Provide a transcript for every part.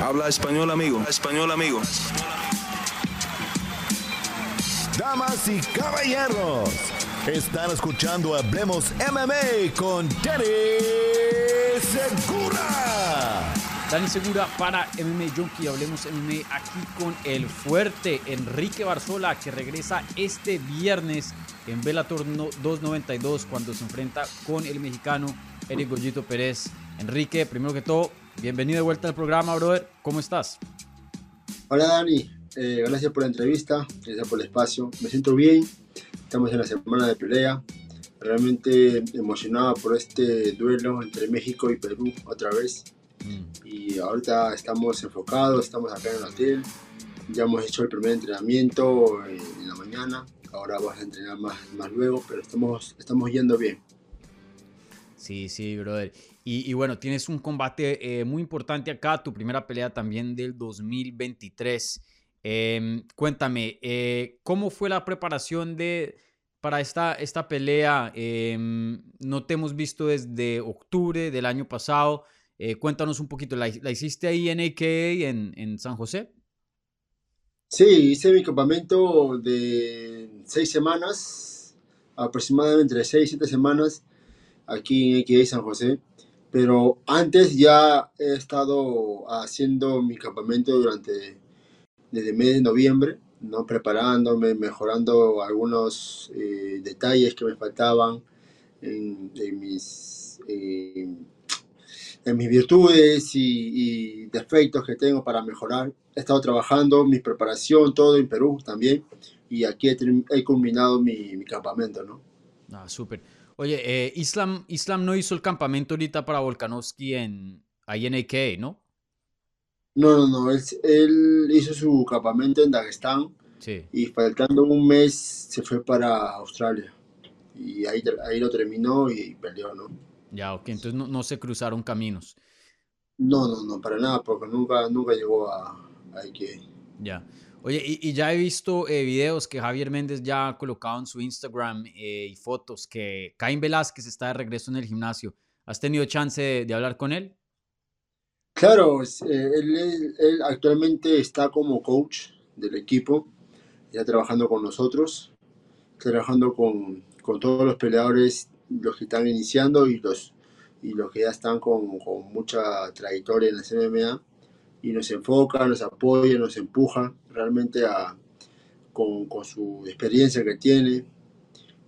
Habla español, amigo. Español, amigo. Damas y caballeros, están escuchando Hablemos MMA con Danny Segura. Dani Segura para MMA Junkie. Hablemos MMA aquí con el fuerte Enrique Barzola que regresa este viernes en Bellator 292 cuando se enfrenta con el mexicano Eric Goyito Pérez. Enrique, primero que todo, bienvenido de vuelta al programa, brother. ¿Cómo estás? Hola Dani, eh, gracias por la entrevista, gracias por el espacio. Me siento bien, estamos en la semana de pelea. Realmente emocionado por este duelo entre México y Perú otra vez. Mm. Y ahorita estamos enfocados, estamos acá en el hotel. Ya hemos hecho el primer entrenamiento eh, en la mañana. Ahora vamos a entrenar más, más luego, pero estamos, estamos yendo bien. Sí, sí, brother. Y, bueno, tienes un combate eh, muy importante acá, tu primera pelea también del 2023. Em, cuéntame, eh, ¿cómo fue la preparación de, para esta, esta pelea? Em, no te hemos visto desde octubre del año pasado. Eh, cuéntanos un poquito, ¿la, hiciste ahí en AKA en, en, San José? Sí, hice mi campamento de seis semanas, aproximadamente entre seis y siete semanas, aquí en AKA San José. Pero antes ya he estado haciendo mi campamento durante, desde mes de noviembre, ¿no? preparándome, mejorando algunos eh, detalles que me faltaban en, en mis... Eh, en mis virtudes y, defectos que tengo para mejorar. He estado trabajando mi preparación, todo en Perú también, y aquí he, culminado mi, campamento, ¿no? Ah, súper. Oye, eh, Islam, Islam no hizo el campamento ahorita para Volkanovski en, ahí en AK, ¿no? No, no, no, él, hizo su campamento en Dagestán sí. y faltando un mes se fue para Australia. Y ahí, ahí lo terminó y perdió, ¿no? Ya, ok, entonces no, no, se cruzaron caminos. No, no, no, para nada, porque nunca, nunca llegó a, a que. Ya. Oye, y, ya he visto eh, videos que Javier Méndez ya ha colocado en su Instagram eh, y fotos que Caín Velázquez está de regreso en el gimnasio. ¿Has tenido chance de, hablar con él? Claro, eh, él, actualmente está como coach del equipo, ya trabajando con nosotros, trabajando con, con todos los peleadores los que están iniciando y los, y los que ya están con, con mucha trayectoria en la MMA y nos enfoca, nos apoya, nos empuja realmente a, con, con, su experiencia que tiene.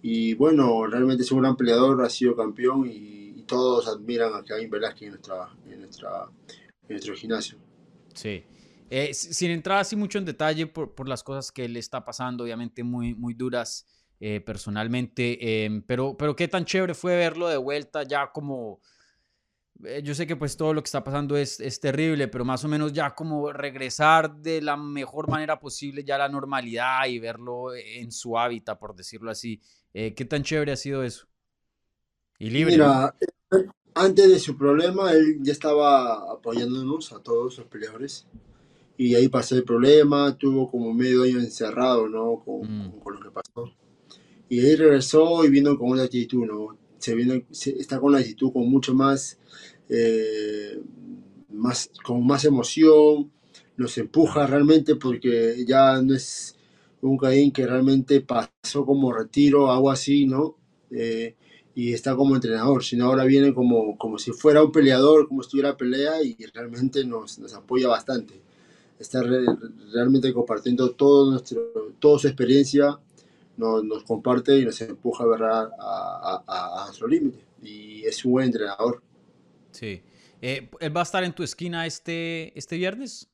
Y bueno, realmente es un gran peleador, ha sido campeón y, todos admiran a Kevin Velázquez en, nuestra, en, nuestra, en nuestro gimnasio. Sí. Eh, sin entrar así mucho en detalle por, por, las cosas que le está pasando, obviamente muy, muy duras, eh, personalmente, em, pero, pero qué tan chévere fue verlo de vuelta ya como... Eh, yo sé que pues todo lo que está pasando es, es, terrible, pero más o menos ya como regresar de la mejor manera posible ya a la normalidad y verlo en su hábitat, por decirlo así. Eh, ¿Qué tan chévere ha sido eso? Y libre. Mira, antes de su problema, él ya estaba apoyándonos a todos los peleadores. Y ahí pasó el problema, tuvo como medio año encerrado, ¿no? Con, mm. con lo que pasó. Y ahí regresó y vino con una actitud, ¿no? Se viene, está con una actitud con mucho más, eh, más, con más emoción, nos empuja realmente porque ya no es un Caín que realmente pasó como retiro, algo así, ¿no? Eh, y está como entrenador, sino ahora viene como, como si fuera un peleador, como si estuviera pelea y realmente nos, nos apoya bastante. Está realmente compartiendo todo nuestro, toda su experiencia nos, comparte y nos empuja a, a, a, a nuestro límite. Y es un buen entrenador. Sí. Eh, ¿Él va a estar en tu esquina este, este viernes?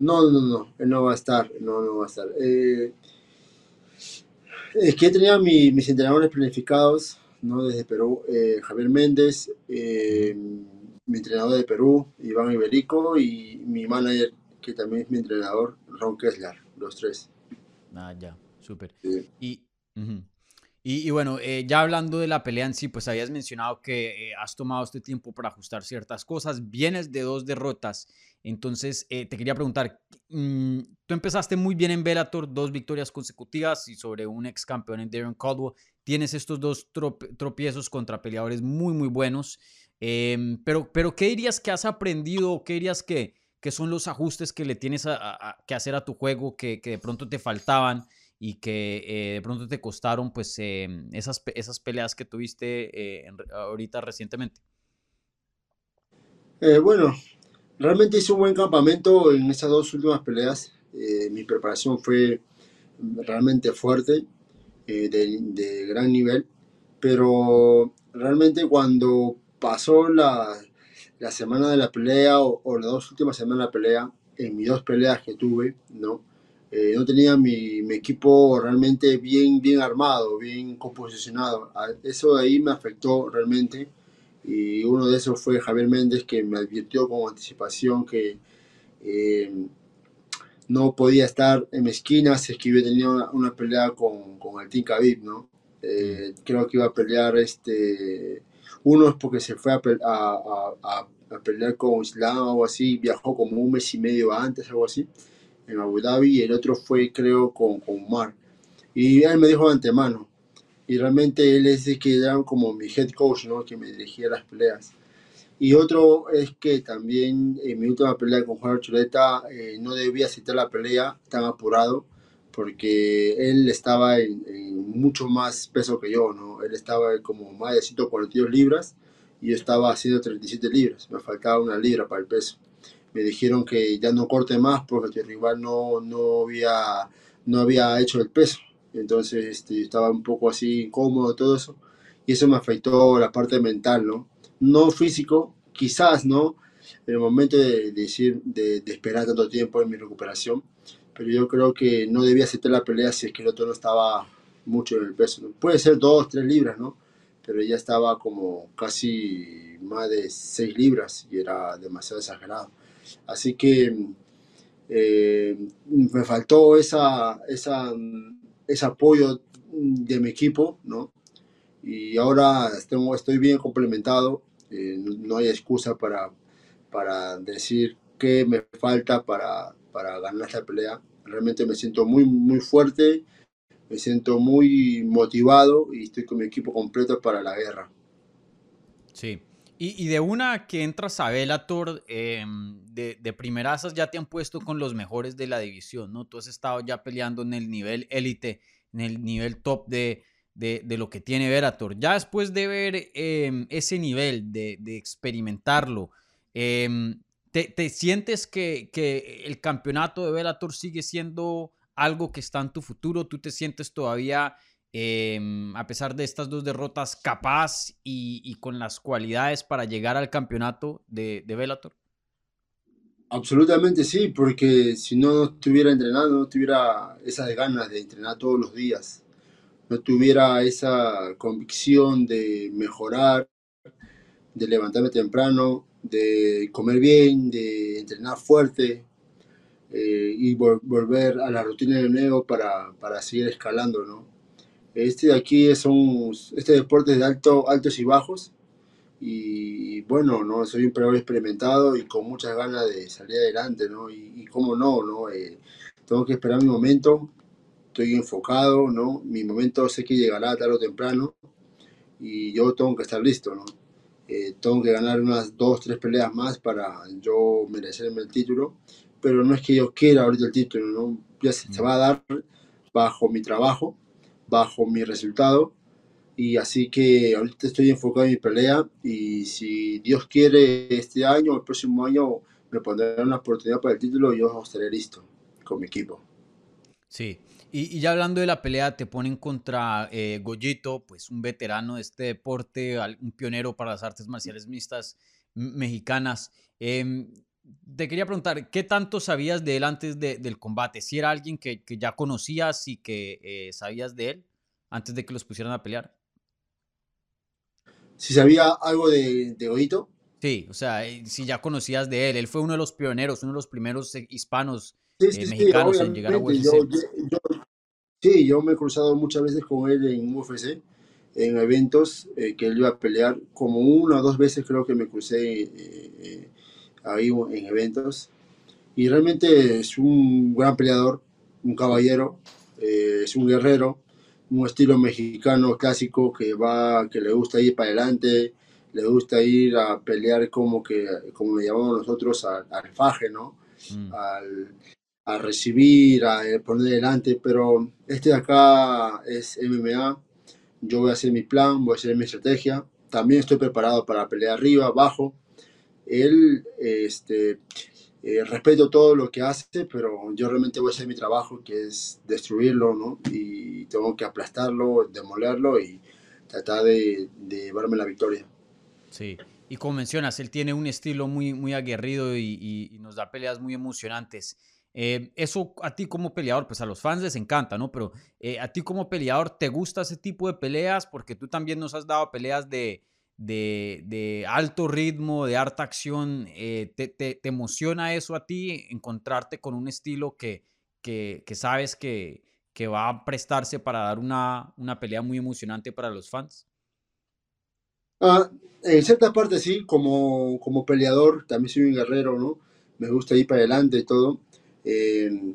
No, no, no, él no va a estar, no, no va a estar. Eh, es que tenía mi, mis entrenadores planificados, ¿no? Desde Perú, eh, Javier Méndez, mi entrenador de Perú, Iván Iberico, y mi manager, que también es mi entrenador, Ron Kessler, los tres. Ah, ya. Súper. Y, y, bueno, eh, ya hablando de la pelea en sí, pues habías mencionado que eh, has tomado este tiempo para ajustar ciertas cosas. Vienes de dos derrotas. Entonces, eh, te quería preguntar, mm, tú empezaste muy bien en Bellator, dos victorias consecutivas y sobre un ex campeón en Darren Caldwell. Tienes estos dos tropiezos contra peleadores muy, muy buenos. Em, pero, pero, ¿qué dirías que has aprendido? ¿Qué dirías que, ¿Qué son los ajustes que le tienes que hacer a tu juego que, de pronto te faltaban y que eh, de pronto te costaron pues em, esas, esas peleas que tuviste eh, ahorita recientemente? Eh, bueno, realmente hice un buen campamento en esas dos últimas peleas. mi preparación fue realmente fuerte, de, gran nivel, pero realmente cuando pasó la, la semana de la pelea o, las dos últimas semanas de la pelea, en mis dos peleas que tuve, ¿no? Eh, no tenía mi, equipo realmente bien, bien armado, bien composicionado. Eso de ahí me afectó realmente y uno de esos fue Javier Méndez que me advirtió con anticipación que eh, no podía estar en mi esquina si es que yo tenía una, una pelea con, con el Team Khabib, ¿no? Eh, creo que iba a pelear este uno es porque se fue a, a, a, pelear con Islam o así, viajó como un mes y medio antes, algo así, en Abu Dhabi, y el otro fue, creo, con, con Umar. Y él me dijo de antemano, y realmente él es el que era como mi head coach, ¿no? Que me dirigía las peleas. Y otro es que también en mi última pelea con Juan Chuleta eh, no debía citar la pelea tan apurado porque él estaba en, mucho más peso que yo, ¿no? Él estaba como más de 142 libras y yo estaba a 137 libras, me faltaba una libra para el peso. Me dijeron que ya no corte más porque el rival no, no, había, no había hecho el peso. Entonces este, estaba un poco así incómodo, todo eso. Y eso me afectó la parte mental, ¿no? No físico, quizás, ¿no? En el momento de, decir, de, de esperar tanto tiempo en mi recuperación, pero yo creo que no debía aceptar la pelea si es que el otro no estaba mucho en el peso. Puede ser dos, tres libras, ¿no? Pero ya estaba como casi más de seis libras y era demasiado exagerado. Así que eh, me faltó esa, esa, ese apoyo de mi equipo, ¿no? Y ahora estoy bien complementado, eh, no hay excusa para, para decir qué me falta para, para ganar esta pelea. Realmente me siento muy, muy fuerte, me siento muy motivado y estoy con mi equipo completo para la guerra. Sí. Y, de una que entras a Bellator, eh, de, de primerazas ya te han puesto con los mejores de la división, ¿no? Tú has estado ya peleando en el nivel élite, en el nivel top de, de, lo que tiene Bellator. Ya después de ver em, ese nivel, de, de experimentarlo, eh, ¿Te, sientes que, el campeonato de Bellator sigue siendo algo que está en tu futuro? ¿Tú te sientes todavía, em, a pesar de estas dos derrotas, capaz y, con las cualidades para llegar al campeonato de, de Bellator? Absolutamente sí, porque si no estuviera entrenando, no tuviera esas ganas de entrenar todos los días, no tuviera esa convicción de mejorar, de levantarme temprano, de comer bien, de entrenar fuerte eh, y volver a la rutina de nuevo para, para, seguir escalando, ¿no? Este de aquí es un, este deporte es de alto, altos y bajos y, bueno, ¿no? Soy un peleador experimentado y con muchas ganas de salir adelante, ¿no? Y, y cómo no, ¿no? Eh, tengo que esperar mi momento, estoy enfocado, ¿no? Mi momento sé que llegará tarde o temprano y yo tengo que estar listo, ¿no? Eh, tengo que ganar unas dos, tres peleas más para yo merecerme el título, pero no es que yo quiera ahorita el título, ¿no? Ya se, va a dar bajo mi trabajo, bajo mi resultado, y así que ahorita estoy enfocado en mi pelea y si Dios quiere este año o el próximo año me pondrá una oportunidad para el título yo estaré listo con mi equipo. Sí, y, ya hablando de la pelea, te ponen contra eh, Goyito, pues un veterano de este deporte, un pionero para las artes marciales mixtas mexicanas. Em, te quería preguntar, ¿qué tanto sabías de él antes del combate? Si era alguien que, ya conocías y que eh, sabías de él antes de que los pusieran a pelear. Si sabía algo de, de Goyito. Sí, o sea, eh, si ya conocías de él. Él fue uno de los pioneros, uno de los primeros hispanos mexicanos en llegar a UFC. Sí, yo me he cruzado muchas veces con él en UFC, en eventos eh, que él iba a pelear, como una o dos veces creo que me crucé eh, eh, ahí en eventos. Y realmente es un gran peleador, un caballero, es un guerrero, un estilo mexicano clásico que va, que le gusta ir para adelante, le gusta ir a pelear como que, como le llamamos nosotros, al, al faje, ¿no? mm. al, a recibir, a poner delante, pero este de acá es MMA, yo voy a hacer mi plan, voy a hacer mi estrategia, también estoy preparado para pelear arriba, abajo, él, este, eh, respeto todo lo que hace, pero yo realmente voy a hacer mi trabajo, que es destruirlo, ¿no? Y tengo que aplastarlo, demolerlo y tratar de, de llevarme la victoria. Sí, y como mencionas, él tiene un estilo muy, muy aguerrido y, nos da peleas muy emocionantes. Eh, eso a ti como peleador, pues a los fans les encanta, ¿no? Pero eh, a ti como peleador, ¿te gusta ese tipo de peleas? Porque tú también nos has dado peleas de, de, alto ritmo, de harta acción. Eh, te, te, emociona eso a ti, encontrarte con un estilo que, que, que sabes que, que, va a prestarse para dar una, una pelea muy emocionante para los fans? Ah, en cierta parte sí, como, como peleador, también soy un guerrero, ¿no? Me gusta ir para adelante y todo Em,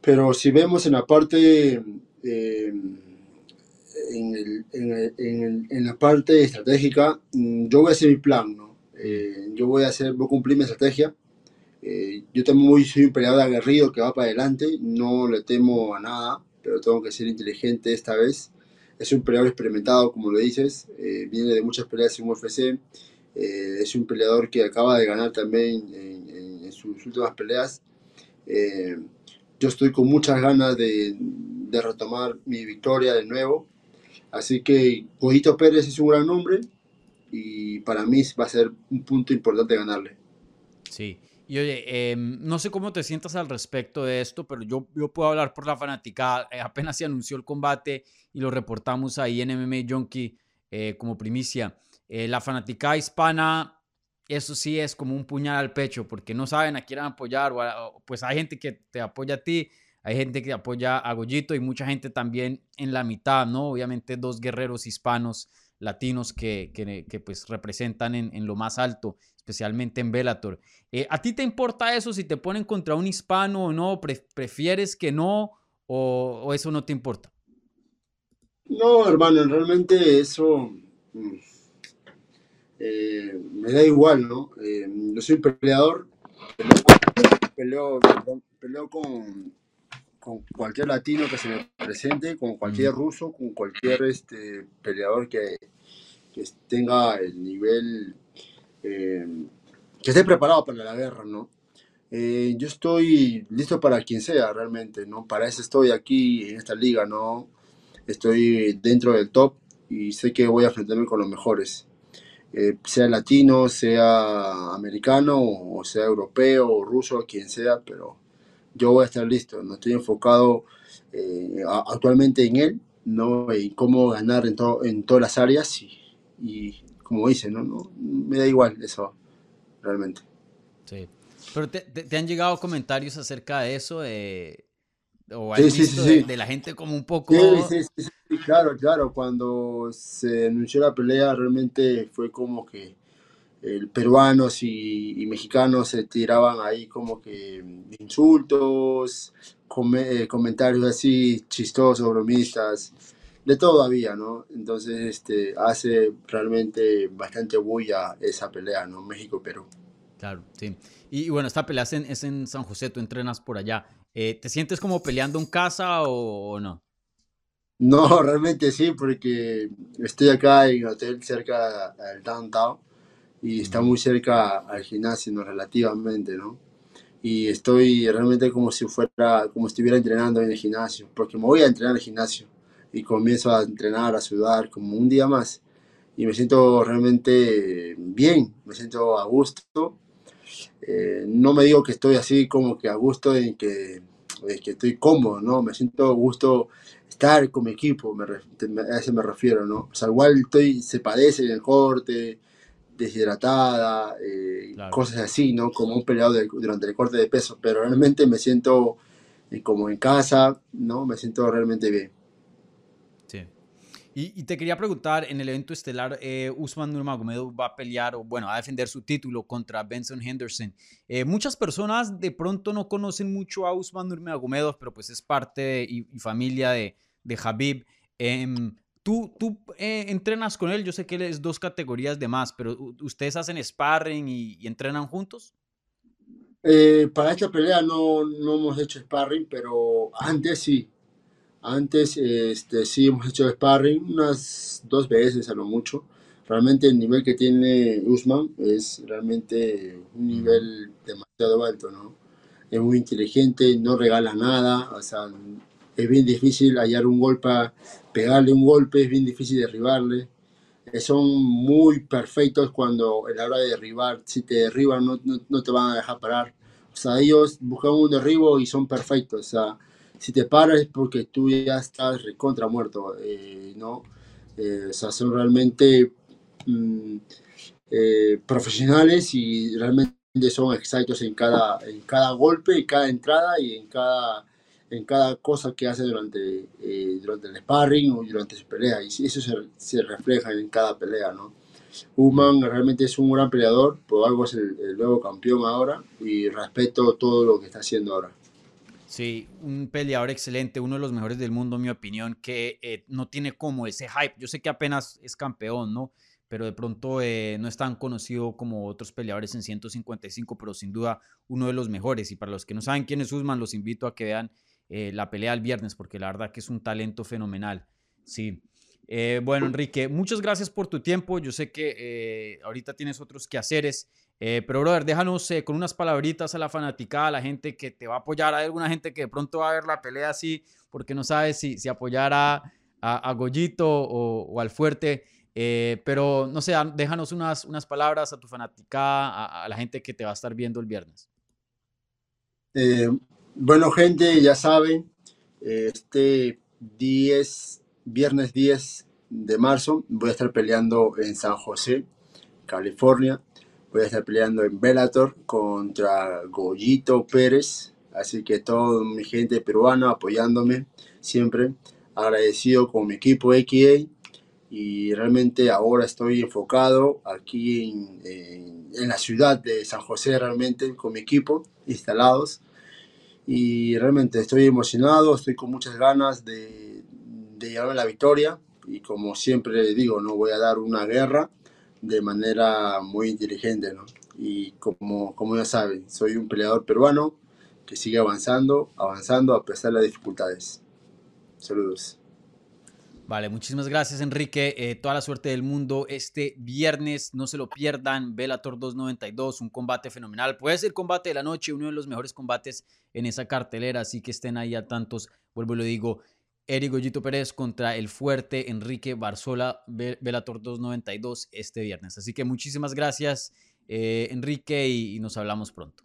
pero si vemos en la parte, em, en, en, la parte estratégica, mm, yo voy a hacer mi plan, ¿no? Eh, yo voy a hacer, voy a cumplir mi estrategia. Eh, yo también muy, soy un peleador aguerrido que va para adelante, no le temo a nada, pero tengo que ser inteligente esta vez. Es un peleador experimentado, como lo dices, eh, viene de muchas peleas en UFC, es un peleador que acaba de ganar también en, sus últimas peleas. Eh, yo estoy con muchas ganas de, de, retomar mi victoria de nuevo. Así que Cojito Pérez es un gran nombre y para mí va a ser un punto importante ganarle. Sí. Y oye, em, no sé cómo te sientas al respecto de esto, pero yo, yo puedo hablar por la fanática. Eh, apenas se anunció el combate y lo reportamos ahí en MMA Junkie eh, como primicia. la fanática hispana eso sí es como un puñal al pecho, porque no saben a quién apoyar, o pues hay gente que te apoya a ti, hay gente que apoya a Goyito y mucha gente también en la mitad, ¿no? Obviamente dos guerreros hispanos, latinos que, que, pues representan en, lo más alto, especialmente en Bellator. Eh, ¿A ti te importa eso si te ponen contra un hispano o no? ¿Prefieres que no o, eso no te importa? No, hermano, realmente eso mm, eh, me da igual, ¿no? Eh, yo soy peleador, peleo, con, con, cualquier latino que se me presente, con cualquier ruso, con cualquier este, peleador que, que tenga el nivel, eh, que esté preparado para la guerra, ¿no? yo estoy listo para quien sea realmente, ¿no? Para eso estoy aquí en esta liga, ¿no? Estoy dentro del top y sé que voy a enfrentarme con los mejores. Eh, sea latino, sea americano, o sea europeo, o ruso, quien sea, pero yo voy a estar listo, no estoy enfocado eh, actualmente en él, ¿no? en cómo ganar en, en todas las áreas y, como dice, ¿no? ¿no? me da igual eso, realmente. Sí, pero te, te, han llegado comentarios acerca de eso, de, o has visto de, la gente como un poco... Sí, sí, sí, claro, claro. Cuando se anunció la pelea realmente fue como que el peruanos y, mexicanos se tiraban ahí como que insultos, eh, comentarios así chistosos, bromistas, de todo había, ¿no? Entonces este, hace realmente bastante bulla esa pelea, ¿no? México-Perú. Claro, sí. Y, bueno, esta pelea es en, es en San José, tú entrenas por allá. Eh, ¿Te sientes como peleando en casa o, no? No, realmente sí, porque estoy acá en un hotel cerca del downtown y está muy cerca al gimnasio, ¿no? relativamente, ¿no? Y estoy realmente como si fuera, como estuviera entrenando en el gimnasio, porque me voy a entrenar al gimnasio y comienzo a entrenar, a sudar como un día más y me siento realmente bien, me siento a gusto eh, no me digo que estoy así como que a gusto en que, que estoy cómodo, ¿no? Me siento a gusto estar con mi equipo, me, a eso me refiero, ¿no? O sea, igual estoy, se padece en el corte, deshidratada, eh, cosas así, ¿no? Como un peleador durante el corte de peso, pero realmente me siento eh, como en casa, ¿no? Me siento realmente bien. Y, te quería preguntar, en el evento estelar, eh, Usman Nurmagomedov va a pelear, o bueno, a defender su título contra Benson Henderson. Eh, muchas personas de pronto no conocen mucho a Usman Nurmagomedov, pero pues es parte y, familia de, de Habib. ¿Tú, tú eh, entrenas con él? Yo sé que él es dos categorías de más, pero ¿ustedes hacen sparring y, entrenan juntos? Eh, para esta pelea no, no hemos hecho sparring, pero antes sí. Antes este, sí hemos hecho sparring unas dos veces a lo mucho. Realmente el nivel que tiene Usman es realmente un nivel demasiado alto, ¿no? Es muy inteligente, no regala nada, o sea, es bien difícil hallar un golpe, pegarle un golpe, es bien difícil derribarle. Eh, son muy perfectos cuando a la hora de derribar, si te derriban no, no, te van a dejar parar. O sea, ellos buscan un derribo y son perfectos. O sea, si te paras es porque tú ya estás recontra muerto, eh, ¿no? Eh, o sea, son realmente mm, profesionales y realmente son exactos en cada, en cada golpe, en cada entrada y en cada en cada cosa que hace durante, eh, durante el sparring o durante su pelea. Y eso se, se refleja en cada pelea, ¿no? Human realmente es un gran peleador, por algo es el, nuevo campeón ahora y respeto todo lo que está haciendo ahora. Sí, un peleador excelente, uno de los mejores del mundo, en mi opinión, que eh, no tiene como ese hype. Yo sé que apenas es campeón, ¿no? Pero de pronto eh, no es tan conocido como otros peleadores en 155, pero sin duda uno de los mejores. Y para los que no saben quién es Usman, los invito a que vean eh, la pelea el viernes, porque la verdad que es un talento fenomenal. Sí. Eh, bueno, Enrique, muchas gracias por tu tiempo. Yo sé que eh, ahorita tienes otros quehaceres, pero brother, déjanos con unas palabritas a la fanaticada, a la gente que te va a apoyar. Hay alguna gente que de pronto va a ver la pelea así, porque no sabe si, si apoyar a, a, Goyito o, al Fuerte. pero no sé, déjanos unas, unas palabras a tu fanaticada, a, a, la gente que te va a estar viendo el viernes. Bueno, gente, ya saben, este 10, viernes 10 de marzo voy a estar peleando en San José, California. Voy a estar peleando en Bellator contra Goyito Pérez. Así que toda mi gente peruana apoyándome siempre. Agradecido con mi equipo XA. Y realmente ahora estoy enfocado aquí en, en la ciudad de San José, realmente con mi equipo instalados y realmente estoy emocionado, estoy con muchas ganas de, de llevarme la victoria y como siempre digo, no voy a dar una guerra de manera muy inteligente, ¿no? Y como, como ya saben, soy un peleador peruano que sigue avanzando, avanzando a pesar de las dificultades. Saludos. Vale, muchísimas gracias Enrique. Eh, toda la suerte del mundo este viernes. No se lo pierdan. Bellator 292, un combate fenomenal. Puede ser combate de la noche, uno de los mejores combates en esa cartelera. Así que estén ahí a tantos. Vuelvo y lo digo. Eric Goyito Pérez contra el fuerte Enrique Barzola, Bellator 292 este viernes. Así que muchísimas gracias eh, Enrique y nos hablamos pronto.